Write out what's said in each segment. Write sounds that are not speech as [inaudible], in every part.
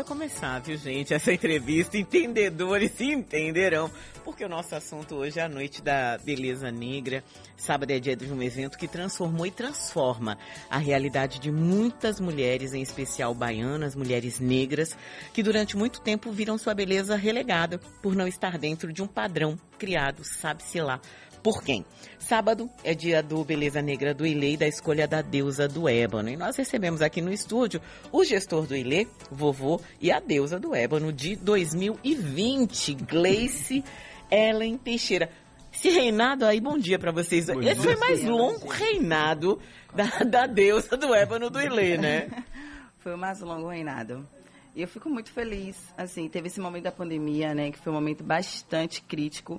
Podia começar, viu, gente? Essa entrevista, entendedores entenderão, porque o nosso assunto hoje é a noite da beleza negra. Sábado é dia de um evento que transformou e transforma a realidade de muitas mulheres, em especial baianas, mulheres negras, que durante muito tempo viram sua beleza relegada por não estar dentro de um padrão criado, sabe-se lá, por quem? Sábado é dia do Beleza Negra do Ilê e da escolha da deusa do ébano. E nós recebemos aqui no estúdio o gestor do Ilê, vovô, e a deusa do ébano de 2020, Gleice [laughs] Ellen Teixeira. Esse reinado aí, bom dia para vocês. Bom Esse foi mais longo reinado da, da deusa do ébano do Ilê, né? [laughs] Foi o mais longo reinado. E eu fico muito feliz. Assim, teve esse momento da pandemia, né? Que foi um momento bastante crítico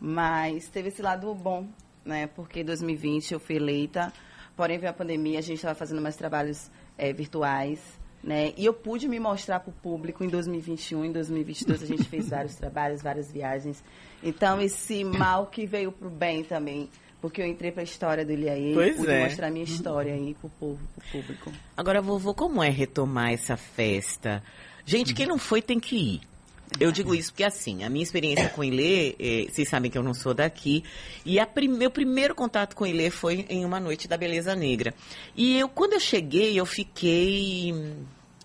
mas teve esse lado bom, né? Porque em 2020 eu fui eleita, porém veio a pandemia, a gente estava fazendo mais trabalhos é, virtuais, né? E eu pude me mostrar para o público em 2021, em 2022 a gente fez vários trabalhos, várias viagens. Então esse mal que veio para o bem também, porque eu entrei para a história do Ilhaí e pude é. mostrar minha história aí para o povo, pro público. Agora, vovô, como é retomar essa festa? Gente, quem não foi tem que ir. Eu digo isso porque, assim, a minha experiência com Ilê, é, vocês sabem que eu não sou daqui, e prim meu primeiro contato com Ilê foi em uma noite da Beleza Negra. E eu, quando eu cheguei, eu fiquei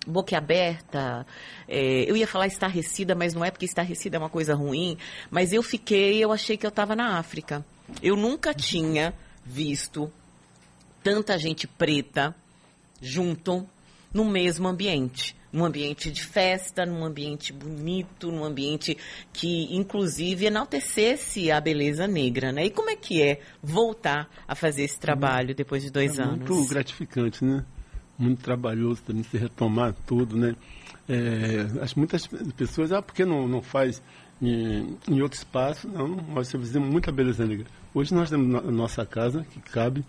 boquiaberta, é, eu ia falar estarrecida, mas não é porque estarrecida é uma coisa ruim, mas eu fiquei, eu achei que eu estava na África. Eu nunca tinha visto tanta gente preta junto no mesmo ambiente num ambiente de festa, num ambiente bonito, num ambiente que, inclusive, enaltecesse a beleza negra, né? E como é que é voltar a fazer esse trabalho depois de dois é anos? Muito gratificante, né? Muito trabalhoso também se retomar tudo, né? É, acho muitas pessoas, ah, por que não, não faz em, em outro espaço? Não, nós fizemos muita beleza negra. Hoje nós temos a nossa casa, que cabe,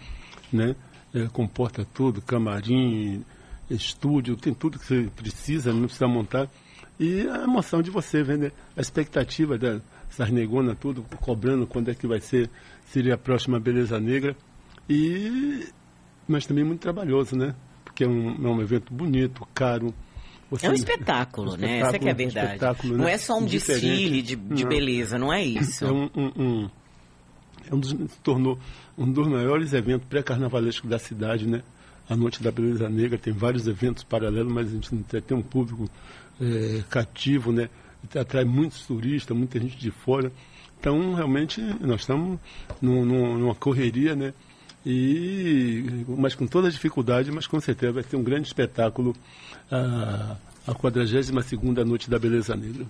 né? É, comporta tudo, camarim, estúdio, tem tudo que você precisa, não precisa montar. E a emoção de você vendo a expectativa da Sarnegona, tudo, cobrando quando é que vai ser, seria a próxima Beleza Negra. E, mas também muito trabalhoso, né? Porque é um, é um evento bonito, caro. Você, é um espetáculo, [laughs] um né? Essa é a verdade. Um não né? é só um Diferente. desfile de, de beleza, não é isso. É um, um, um, é um dos, se tornou um dos maiores eventos pré-carnavalescos da cidade, né? A Noite da Beleza Negra, tem vários eventos paralelos, mas a gente tem um público é, cativo, né? atrai muitos turistas, muita gente de fora. Então, realmente, nós estamos numa correria, né? E, mas com toda a dificuldade, mas com certeza vai ser um grande espetáculo a, a 42 Noite da Beleza Negra.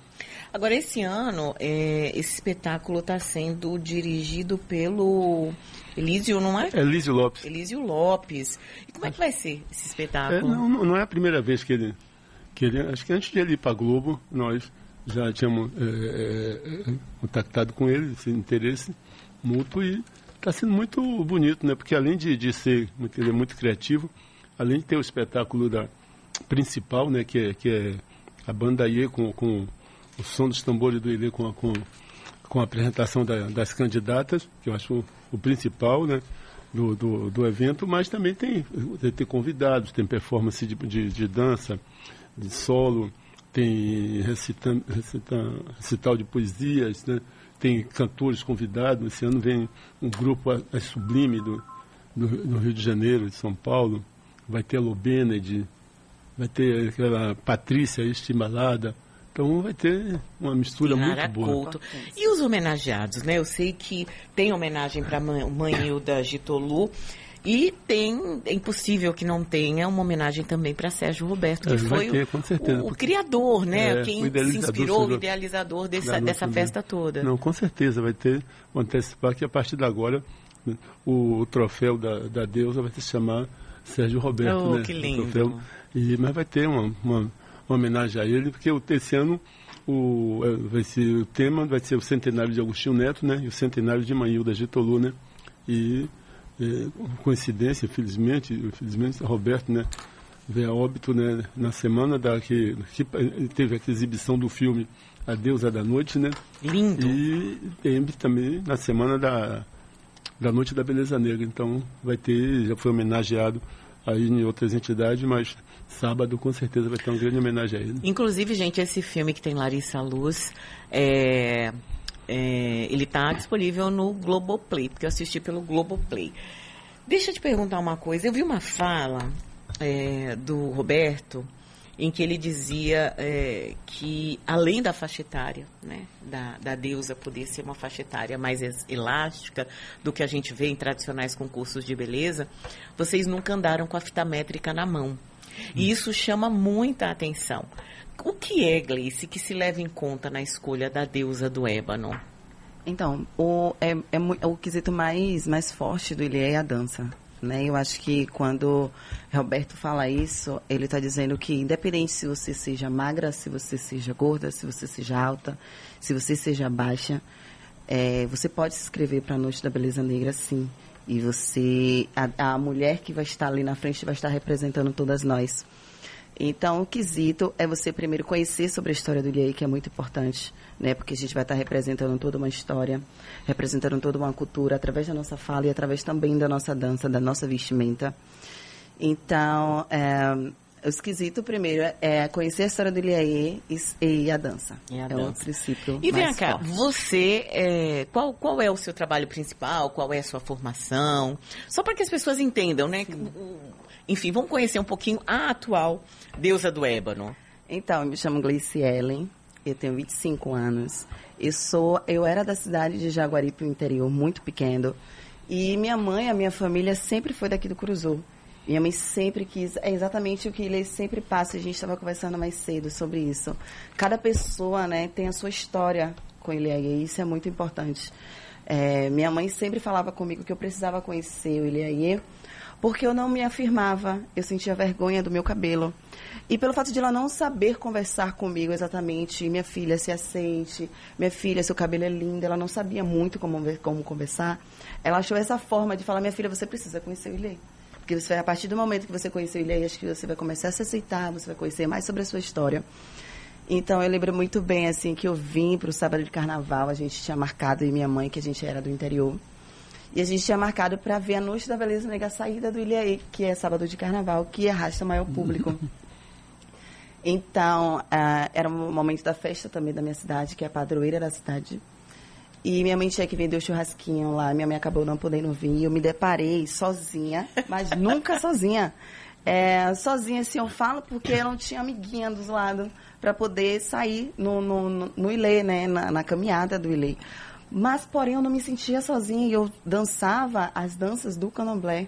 Agora, esse ano, é, esse espetáculo está sendo dirigido pelo Elísio, não é? Elísio Lopes. Elísio Lopes. E como é que vai ser esse espetáculo? É, não, não é a primeira vez que ele, que ele... Acho que antes de ele ir para Globo, nós já tínhamos é, é, é, contactado com ele, esse interesse mútuo, e está sendo muito bonito, né? Porque além de, de ser ele é muito criativo, além de ter o espetáculo da principal, né? Que é, que é a banda IE com, com o som dos tambores do Ilê com, com, com a apresentação da, das candidatas, que eu acho o principal né, do, do, do, evento, mas também tem, tem convidados, tem performance de, de, de dança, de solo, tem recita, recita, recital de poesias, né, tem cantores convidados. Esse ano vem um grupo a, a Sublime do, do, do, Rio de Janeiro, de São Paulo, vai ter a Lobened, vai ter aquela Patrícia Estimalada, então vai ter uma mistura muito boa. Couto. E os homenageados, né? Eu sei que tem homenagem para a mãe Hilda Gitolu. E tem, é impossível que não tenha uma homenagem também para Sérgio Roberto, que é, foi ter, o, o, o, criador, né? É, Quem se inspirou, o idealizador dessa, dessa festa toda. Não, com certeza vai ter, vou antecipar que a partir de agora o, o, troféu da, da deusa vai se chamar Sérgio Roberto, oh, né? que lindo. e, mas vai ter uma, uma uma homenagem a ele, porque esse ano o, é, vai ser, o tema vai ser o centenário de Agostinho Neto, né? E o centenário de Manilda Getolu, né? E é, coincidência, infelizmente, infelizmente, Roberto, né? Veio a óbito, né? Na semana da que, que teve a exibição do filme a deusa da noite, né? Lindo. E tem também na semana da, da Noite da Beleza Negra. Então vai ter, já foi homenageado aí em outras entidades, mas sábado com certeza vai ter uma grande homenagem a ele. Inclusive, gente, esse filme que tem Larissa Luz, é, é, ele está disponível no Globoplay, porque eu assisti pelo Globoplay. Deixa eu te perguntar uma coisa. Eu vi uma fala é, do Roberto em que ele dizia é, que, além da faixa etária, né, da, da deusa poder ser uma faixa etária mais elástica do que a gente vê em tradicionais concursos de beleza, vocês nunca andaram com a fita métrica na mão. E isso chama muita atenção. O que é, Gleice, que se leva em conta na escolha da deusa do ébano? Então, o, é, é mu- o quesito mais, mais forte do Ilê é a dança. Né? Eu acho que quando Roberto fala isso, ele está dizendo que independente se você seja magra, se você seja gorda, se você seja alta, se você seja baixa, é, você pode se inscrever para a Noite da Beleza Negra, sim. E você, a, a mulher que vai estar ali na frente vai estar representando todas nós. Então, o quesito é você primeiro conhecer sobre a história do Ilhei, que é muito importante, né? Porque a gente vai estar representando toda uma história, representando toda uma cultura, através da nossa fala e através também da nossa dança, da nossa vestimenta. Então, é, o esquisito primeiro é conhecer a história do Ilhaê e, e a dança. E a é o dança. princípio E vem cá, forte. você, é, qual, qual é o seu trabalho principal? Qual é a sua formação? Só para que as pessoas entendam, né? O- Enfim, vamos conhecer um pouquinho a atual deusa do ébano. Então, eu me chamo Gleice Ellen, eu tenho 25 anos. Eu sou, eu era da cidade de Jaguaripe, interior, muito pequeno. E minha mãe, a minha família sempre foi daqui do Curuzu. Minha mãe sempre quis, é exatamente o que ele sempre passa, a gente estava conversando mais cedo sobre isso. Cada pessoa, né, tem a sua história com ele e isso é muito importante. É, minha mãe sempre falava comigo que eu precisava conhecer o Ilhaie, porque eu não me afirmava, eu sentia vergonha do meu cabelo. E pelo fato de ela não saber conversar comigo exatamente, minha filha se aceite, minha filha, seu cabelo é lindo, ela não sabia muito como, como conversar. Ela achou essa forma de falar, minha filha, você precisa conhecer o Ilê. Porque você, a partir do momento que você conhecer o Ilê, acho que você vai começar a se aceitar, você vai conhecer mais sobre a sua história. Então, eu lembro muito bem, assim, que eu vim para o sábado de carnaval, a gente tinha marcado, e minha mãe, que a gente era do interior, e a gente tinha marcado para ver a Noite da Beleza Negra, a saída do Ilhaí, que é sábado de carnaval, que arrasta maior público. [laughs] Então, ah, era um momento da festa também da minha cidade, que é a padroeira da cidade. E minha mãe tinha que vender o churrasquinho lá. Minha mãe acabou não podendo vir. E eu me deparei sozinha, mas [laughs] nunca sozinha. É, sozinha, assim, eu falo porque eu não tinha amiguinha dos lados para poder sair no, no, no, no Ilê, né? Na, na caminhada do Ilê. Mas, porém, eu não me sentia sozinha. e Eu dançava as danças do candomblé.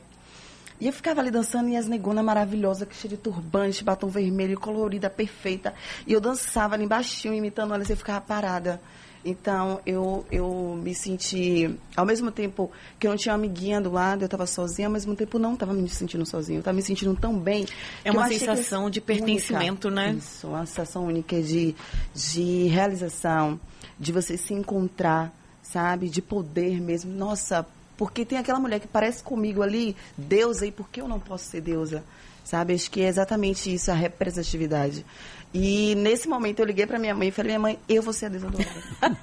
E eu ficava ali dançando e as negonas maravilhosas, que cheia de turbante, batom vermelho, colorida, perfeita. E eu dançava ali embaixo, imitando elas, e eu ficava parada. Então, eu, eu me senti, ao mesmo tempo que eu não tinha uma amiguinha do lado, eu estava sozinha, ao mesmo tempo não estava me sentindo sozinha. Eu estava me sentindo tão bem. É uma que sensação de pertencimento, única. né? Isso, uma sensação única de, de realização, de você se encontrar, sabe? De poder mesmo. Nossa, porque tem aquela mulher que parece comigo ali, deusa, e por que eu não posso ser deusa? Sabe? Acho que é exatamente isso, a representatividade. E nesse momento eu liguei para minha mãe e falei, minha mãe, eu vou ser a deusa do Ébano.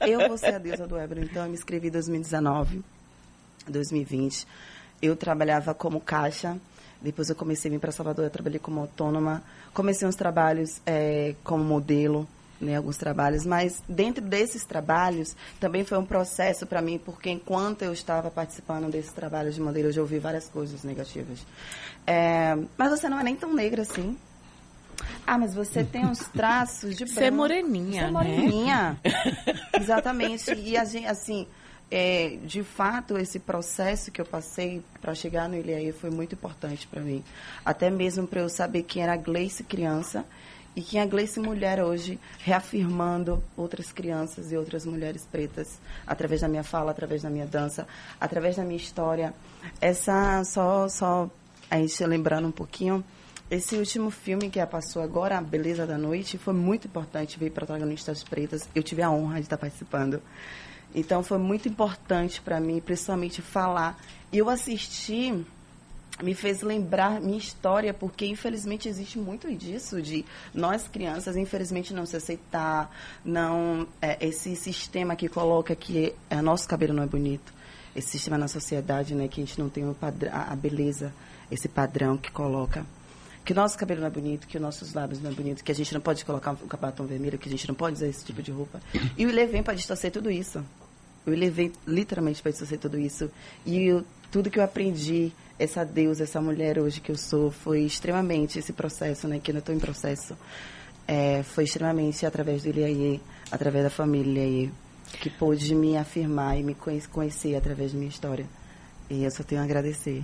[laughs] eu vou ser a deusa do Ébano. Então eu me inscrevi em 2019, 2020. Eu trabalhava como caixa. Depois eu comecei a vir para Salvador, eu trabalhei como autônoma. Comecei uns trabalhos eh, como modelo, né, alguns trabalhos. Mas dentro desses trabalhos também foi um processo para mim, porque enquanto eu estava participando desses trabalhos de modelo, eu já ouvi várias coisas negativas. Eh, mas você não é nem tão negra assim. Ah, mas você tem uns traços de Você é branco. moreninha, Você é né? moreninha. [laughs] Exatamente. E a gente, assim, é, de fato, esse processo que eu passei para chegar no Ilhaí foi muito importante para mim. Até mesmo para eu saber quem era a Gleice criança e quem é a Gleice mulher hoje, reafirmando outras crianças e outras mulheres pretas através da minha fala, através da minha dança, através da minha história. Essa, só, só a gente lembrando um pouquinho, esse último filme que passou agora, A Beleza da Noite, foi muito importante ver protagonistas pretas. Eu tive a honra de estar participando. Então foi muito importante para mim, principalmente falar. E eu assisti me fez lembrar minha história, porque infelizmente existe muito disso, de nós crianças, infelizmente, não se aceitar, não é, esse sistema que coloca que é, nosso cabelo não é bonito, esse sistema na sociedade, né, que a gente não tem padrão, a beleza, esse padrão que coloca que o nosso cabelo não é bonito, que os nossos lábios não é bonito, que a gente não pode colocar um batom vermelho, que a gente não pode usar esse tipo de roupa. E o Ilê para distorcer tudo isso. O Ilê vem literalmente para distorcer tudo isso. E eu, tudo que eu aprendi, essa deusa, essa mulher hoje que eu sou, foi extremamente esse processo, né, que eu estou em processo, é, foi extremamente através do Ilê através da família Ilê, que pôde me afirmar e me conhecer através da minha história. E eu só tenho a agradecer.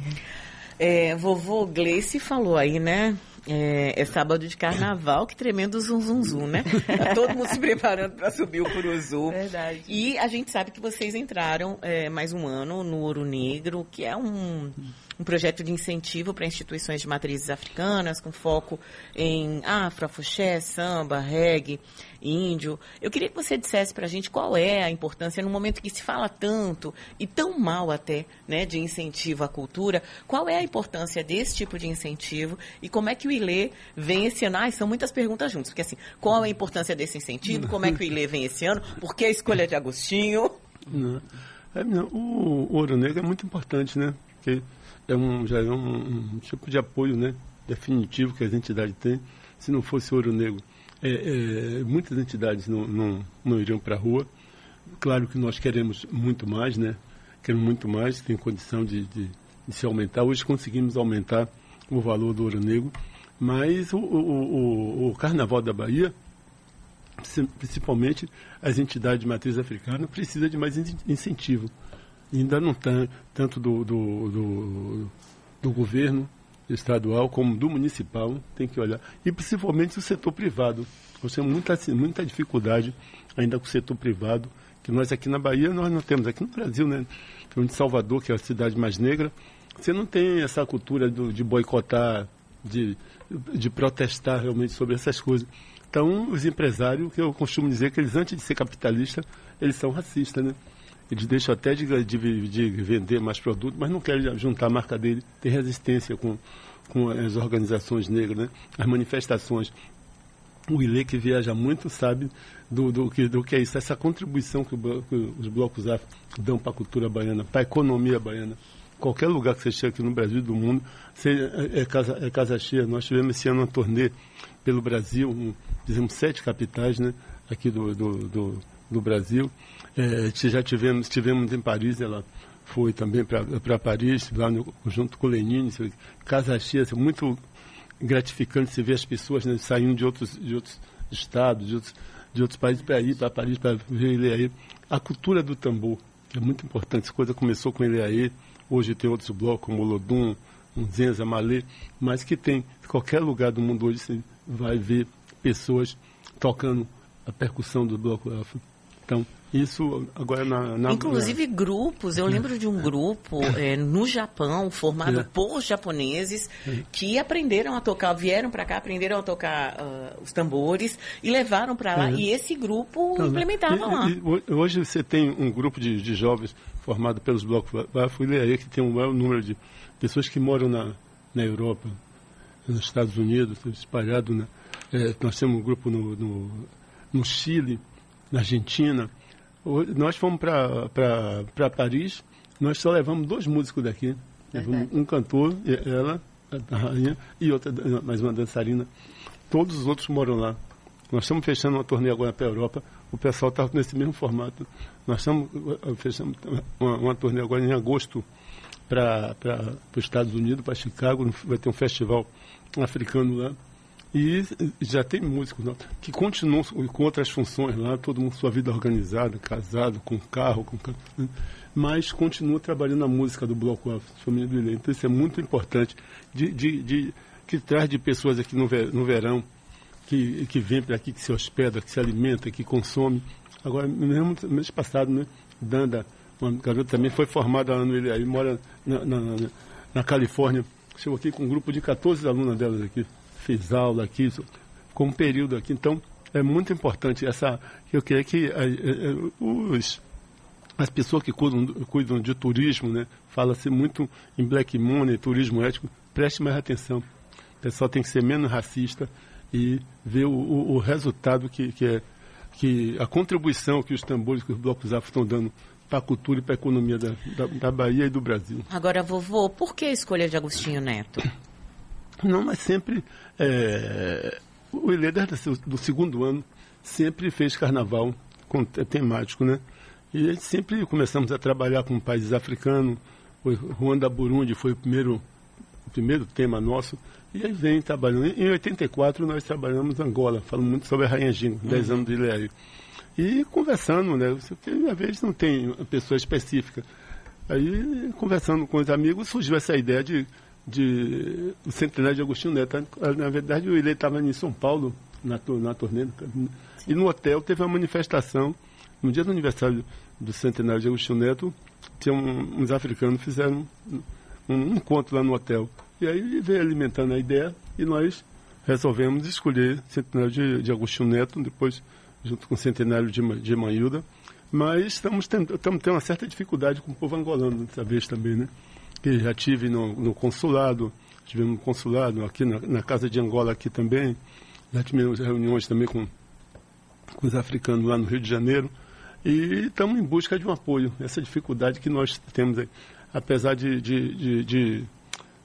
É, vovô Gleice falou aí, né? É, é, sábado de carnaval, que tremendo zum zum zum, né? Tá todo mundo se [laughs] preparando para subir o Curuzu. Verdade. E a gente sabe que vocês entraram é, mais um ano no Ouro Negro, que é um um projeto de incentivo para instituições de matrizes africanas, com foco em afro, afuxé, samba, reggae, índio. Eu queria que você dissesse para a gente qual é a importância, no momento que se fala tanto, e tão mal até, né, de incentivo à cultura, qual é a importância desse tipo de incentivo e como é que o ILE vem esse ano? Ah, são muitas perguntas juntas, porque assim, qual é a importância desse incentivo, como é que o ILE vem esse ano, por que a escolha de Agostinho? Não. É, não, o, o Ouro Negro é muito importante, né? Porque é um, já é um, um, tipo de apoio né, definitivo que as entidades têm. Se não fosse Ouro Negro, é, é, muitas entidades não, não, não iriam para a rua. Claro que nós queremos muito mais, né? Queremos muito mais, tem condição de, de, de se aumentar. Hoje conseguimos aumentar o valor do Ouro Negro, mas o, o, o, o Carnaval da Bahia, principalmente as entidades de matriz africana, precisa de mais incentivo ainda não está tanto do, do, do, do, governo estadual como do municipal, tem que olhar. E principalmente o setor privado. Nós temos muita, muita dificuldade ainda com o setor privado, que nós aqui na Bahia nós não temos, aqui no Brasil, né? Temos Salvador, que é a cidade mais negra, você não tem essa cultura do, de boicotar, de, de protestar realmente sobre essas coisas. Então, os empresários, que eu costumo dizer que eles, antes de ser capitalistas, eles são racistas, né? Eles deixam até de, de, de vender mais produtos, mas não querem juntar a marca dele, tem resistência com, com as organizações negras, né? as manifestações. O Ile que viaja muito sabe do, do, que, do que é isso, essa contribuição que, o, que os blocos afro dão para a cultura baiana, para a economia baiana. Qualquer lugar que você chega aqui no Brasil e do mundo, é, é, casa, é casa cheia. Nós tivemos esse ano uma turnê pelo Brasil, um, fizemos sete capitais né, aqui do, do, do, do Brasil. É, já tivemos, tivemos em Paris, ela foi também para Paris, lá no, junto com o Lenine, casa cheia, assim, muito gratificante se ver as pessoas né, saindo de outros, de outros estados, de outros, de outros países para ir para Paris, para ver ele aí. A cultura do tambor, que é muito importante, essa coisa começou com ele aí, hoje tem outros blocos, como o Lodum, um Zenza, Malê, mas que tem, em qualquer lugar do mundo hoje você vai ver pessoas tocando a percussão do bloco afro. Então, isso agora na, na Inclusive na... grupos, eu lembro de um grupo é, no Japão formado é. por japoneses é. que aprenderam a tocar, vieram para cá, aprenderam a tocar uh, os tambores e levaram para lá. É. E esse grupo então, implementava e, lá. E, hoje você tem um grupo de, de jovens formado pelos blocos aí que tem um maior número de pessoas que moram na, na Europa, nos Estados Unidos, espalhado. Né? É, nós temos um grupo no, no, no Chile na Argentina. Nós fomos para Paris, nós só levamos dois músicos daqui. um cantor, ela, a rainha, e outra, mais uma dançarina. Todos os outros moram lá. Nós estamos fechando uma turnê agora para a Europa. O pessoal está nesse mesmo formato. Nós estamos eh, fechando uma, uma turnê agora em agosto para os Estados Unidos, para Chicago. Vai ter um festival africano lá. E já tem músicos que continuam com outras funções lá, todo mundo sua vida organizada, casado, com carro, com mas continua trabalhando a música do Bloco Alfa, Família do Ilê. Então isso é muito importante, de, de, de, que traz de pessoas aqui no, ver, no verão, que, que vem para aqui, que se hospeda, que se alimenta, que consome. Agora, mesmo mês passado, né, Danda, uma garota também foi formada lá no Ilê, mora na, na, na, na Califórnia, chegou aqui com um grupo de 14 alunas delas aqui fiz aula aqui, com um período aqui. Então, é muito importante essa. Eu queria que a, a, os, as pessoas que cuidam, cuidam de turismo, né? Fala-se muito em black money, turismo ético. Preste mais atenção. O pessoal tem que ser menos racista e ver o, o, o resultado que, que é que a contribuição que os tambores, que os blocos afro estão dando para a cultura e para a economia da, da, da, Bahia e do Brasil. Agora, vovô, por que a escolha de Agostinho Neto? Não, mas sempre é, o Ilê, desde do segundo ano, sempre fez carnaval com, temático, né? E a gente sempre começamos a trabalhar com países africanos. O Ruanda Burundi foi o primeiro, o primeiro tema nosso. E aí vem trabalhando. Em 84 nós trabalhamos Angola, falando muito sobre a Rainha uhum. 10 anos de Ilhério. E conversando, né? Porque às vezes não tem uma pessoa específica. Aí, conversando com os amigos, surgiu essa ideia de, de o centenário de Agostinho Neto. Na verdade, Ilê estava em São Paulo, na, na turnê, e no hotel teve uma manifestação no dia do aniversário do centenário de Agostinho Neto, tinha um, uns africanos fizeram um, um, encontro lá no hotel. E aí veio alimentando a ideia e nós resolvemos escolher centenário de, de Agostinho Neto, depois junto com o centenário de, de Manilda. Mas estamos estamos tendo uma certa dificuldade com o povo angolano dessa vez também, né? Que já tive no, no consulado, tivemos no consulado, aqui na, na, Casa de Angola aqui também. Já tivemos reuniões também com, com os africanos lá no Rio de Janeiro. E estamos em busca de um apoio. Essa dificuldade que nós temos, aí. apesar de, de, de, de,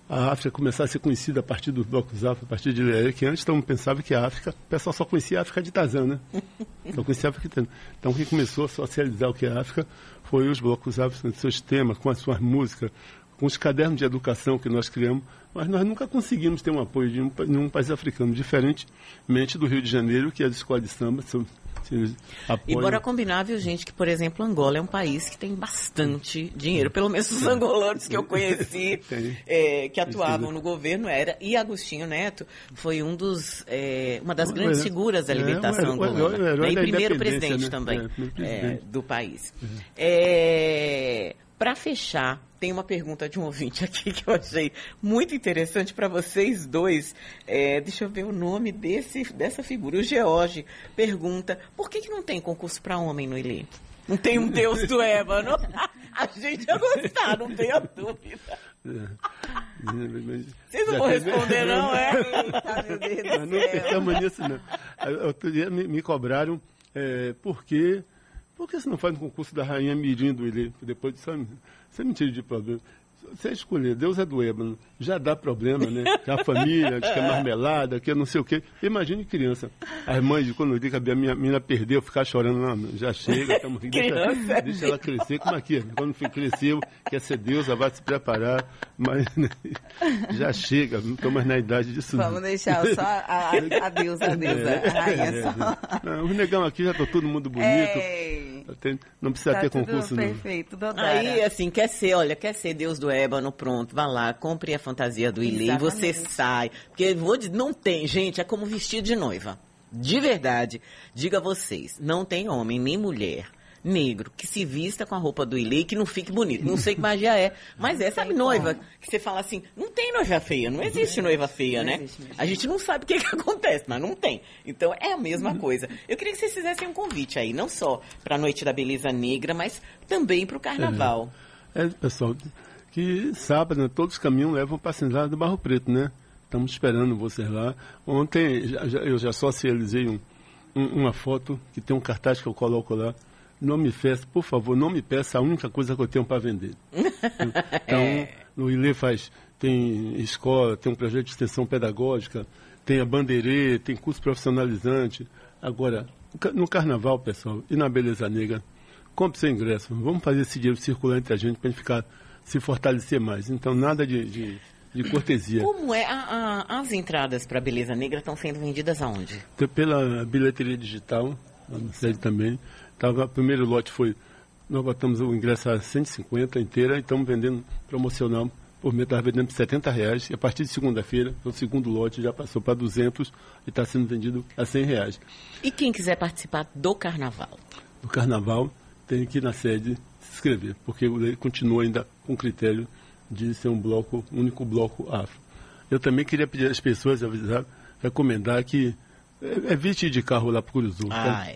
a África começar a ser conhecida a partir dos blocos afro, a partir de Leia, que antes todo mundo pensava que a África, o pessoal só conhecia a África de Tarzan, né? [laughs] Só conhecia a África de Tarzan. Então quem começou a socializar o que é a África foi os blocos afro, com seus temas, com as suas músicas, com os cadernos de educação que nós criamos, mas nós nunca conseguimos ter um apoio de nenhum país africano, diferentemente do Rio de Janeiro, que as escolas de samba são e bora combinar, viu, gente, que, por exemplo, Angola é um país que tem bastante dinheiro. Pelo menos os angolanos que eu conheci, [laughs] é, que atuavam no governo, era. E Agostinho Neto foi um dos, é, uma das grandes figuras da é, libertação angolana. E primeiro presidente né? também é, do país. Para fechar, tem uma pergunta de um ouvinte aqui que eu achei muito interessante para vocês dois. É, deixa eu ver o nome desse, dessa figura. O George pergunta: por que, que não tem concurso para homem no Ilê? Não tem um Deus do ébano? [laughs] A gente ia gostar, não tenha dúvida. Vocês não vão responder, não, é? [laughs] Eita, não pensamos nisso, não. Outro dia me, me cobraram é, porque por que você não faz um concurso da Rainha Mirim do Ilê? Depois disso, você me tira de problema. Você escolher, Deus é do ébano, já dá problema, né? A família, [laughs] que é marmelada, que é não sei o quê. Imagine criança. As mães, quando eu digo que a minha menina perdeu, ficar chorando, não, já chega, estamos deixa, deixa ela crescer, como aqui, quando cresceu, quer ser Deus, ela vai se preparar, mas né, [laughs] já chega, não estou mais na idade disso. Vamos deixar só a, a, a deusa, a deusa, é, rainha é, só. Não, os negão aqui já está todo mundo bonito. Ei. Não precisa tá ter concurso, não. Perfeito, Aí, assim, quer ser, olha, quer ser Deus do ébano, pronto, vá lá, compre a fantasia do Ilê e você sai. Porque, vou dizer, não tem, gente, é como vestido de noiva. De verdade, diga a vocês, não tem homem nem mulher negro que se vista com a roupa do Ilê e que não fique bonito. Não sei que magia é, mas é, sabe, noiva, que você fala assim, não tem noiva feia, não existe noiva feia, né? A gente não sabe o que, que [laughs] acontece, mas não tem. Então é a mesma coisa. Eu queria que vocês fizessem um convite aí, não só para a Noite da Beleza Negra, mas também para o Carnaval. É, é, pessoal, que sábado né, todos os caminhos levam para a cidade do Barro Preto, né? Estamos esperando vocês lá. Ontem já, já, eu já socializei um, um, uma foto que tem um cartaz que eu coloco lá não me peça, por favor, não me peça a única coisa que eu tenho para vender. [laughs] Então, é. no ILE faz, tem escola, tem um projeto de extensão pedagógica, tem a bandeirê, tem curso profissionalizante. Agora, no carnaval, pessoal, e na Beleza Negra, compre seu ingresso. Vamos fazer esse dinheiro circular entre a gente para a gente ficar, se fortalecer mais. Então, nada de, de, de cortesia. Como é? A, a, as entradas para a Beleza Negra estão sendo vendidas aonde? Pela bilheteria digital, na sede também. Tava, o primeiro lote foi, nós botamos o ingresso a 150 inteira e estamos vendendo promocional por mês, estava vendendo por 70 reais. E a partir de segunda-feira, o segundo lote já passou para 200 e está sendo vendido a 100 reais. E quem quiser participar do carnaval? Do carnaval tem que ir na sede se inscrever, porque ele continua ainda com critério de ser um bloco, um único bloco afro. Eu também queria pedir às pessoas, avisar, recomendar que evite ir de carro lá para o Curuzu. Tá?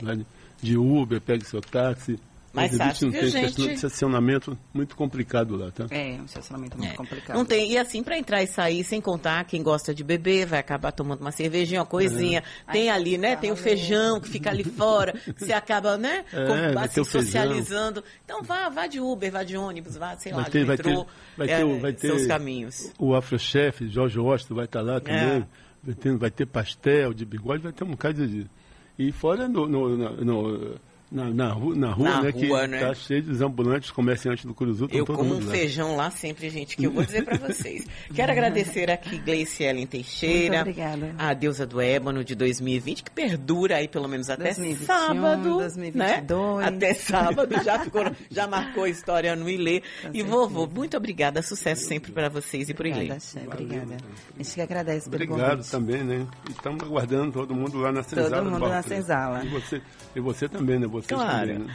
É de Uber, pegue seu táxi, Mais Mas fácil, não viu, tem gente? estacionamento muito complicado lá, tá? É, um estacionamento muito É, complicado. Não tem. E assim, para entrar e sair, sem contar, quem gosta de beber vai acabar tomando uma cervejinha, uma coisinha. Tem Ai, ali, né? tá Tem o valendo. feijão que fica ali fora. que Você acaba, né? [laughs] É, com- vai assim, ter o feijão. socializando. Então vá, vá de Uber, vá de ônibus, vá, sei lá, Vai ter, de vai metrô. ter, vai é, ter, o- vai ter seus caminhos. o Afrochef, Jorge Washington vai estar lá também. É. Vai, ter, vai ter pastel de bigode, vai ter um bocado de. E fora no, no- na- no- na, na rua, na rua Na né? rua, que né? tá cheio dos ambulantes, comerciantes do Curuzu, Eu todo como um feijão lá sempre, gente, que eu vou dizer para vocês. Quero agradecer aqui Gleice Ellen Teixeira, Muito obrigada. a deusa do ébano de 2020, que perdura aí pelo menos até 2021, sábado, 2022. né? Até sábado já ficou, já marcou a história no Ilê. E vovô, muito obrigada, sucesso sempre para vocês e para o Ilê. Obrigada, obrigada. A gente que agradece pelo Obrigado convite. também, né? Estamos aguardando todo mundo lá na senzala. do mundo na senzala. E você, e você também, né? Você Claro. também, né?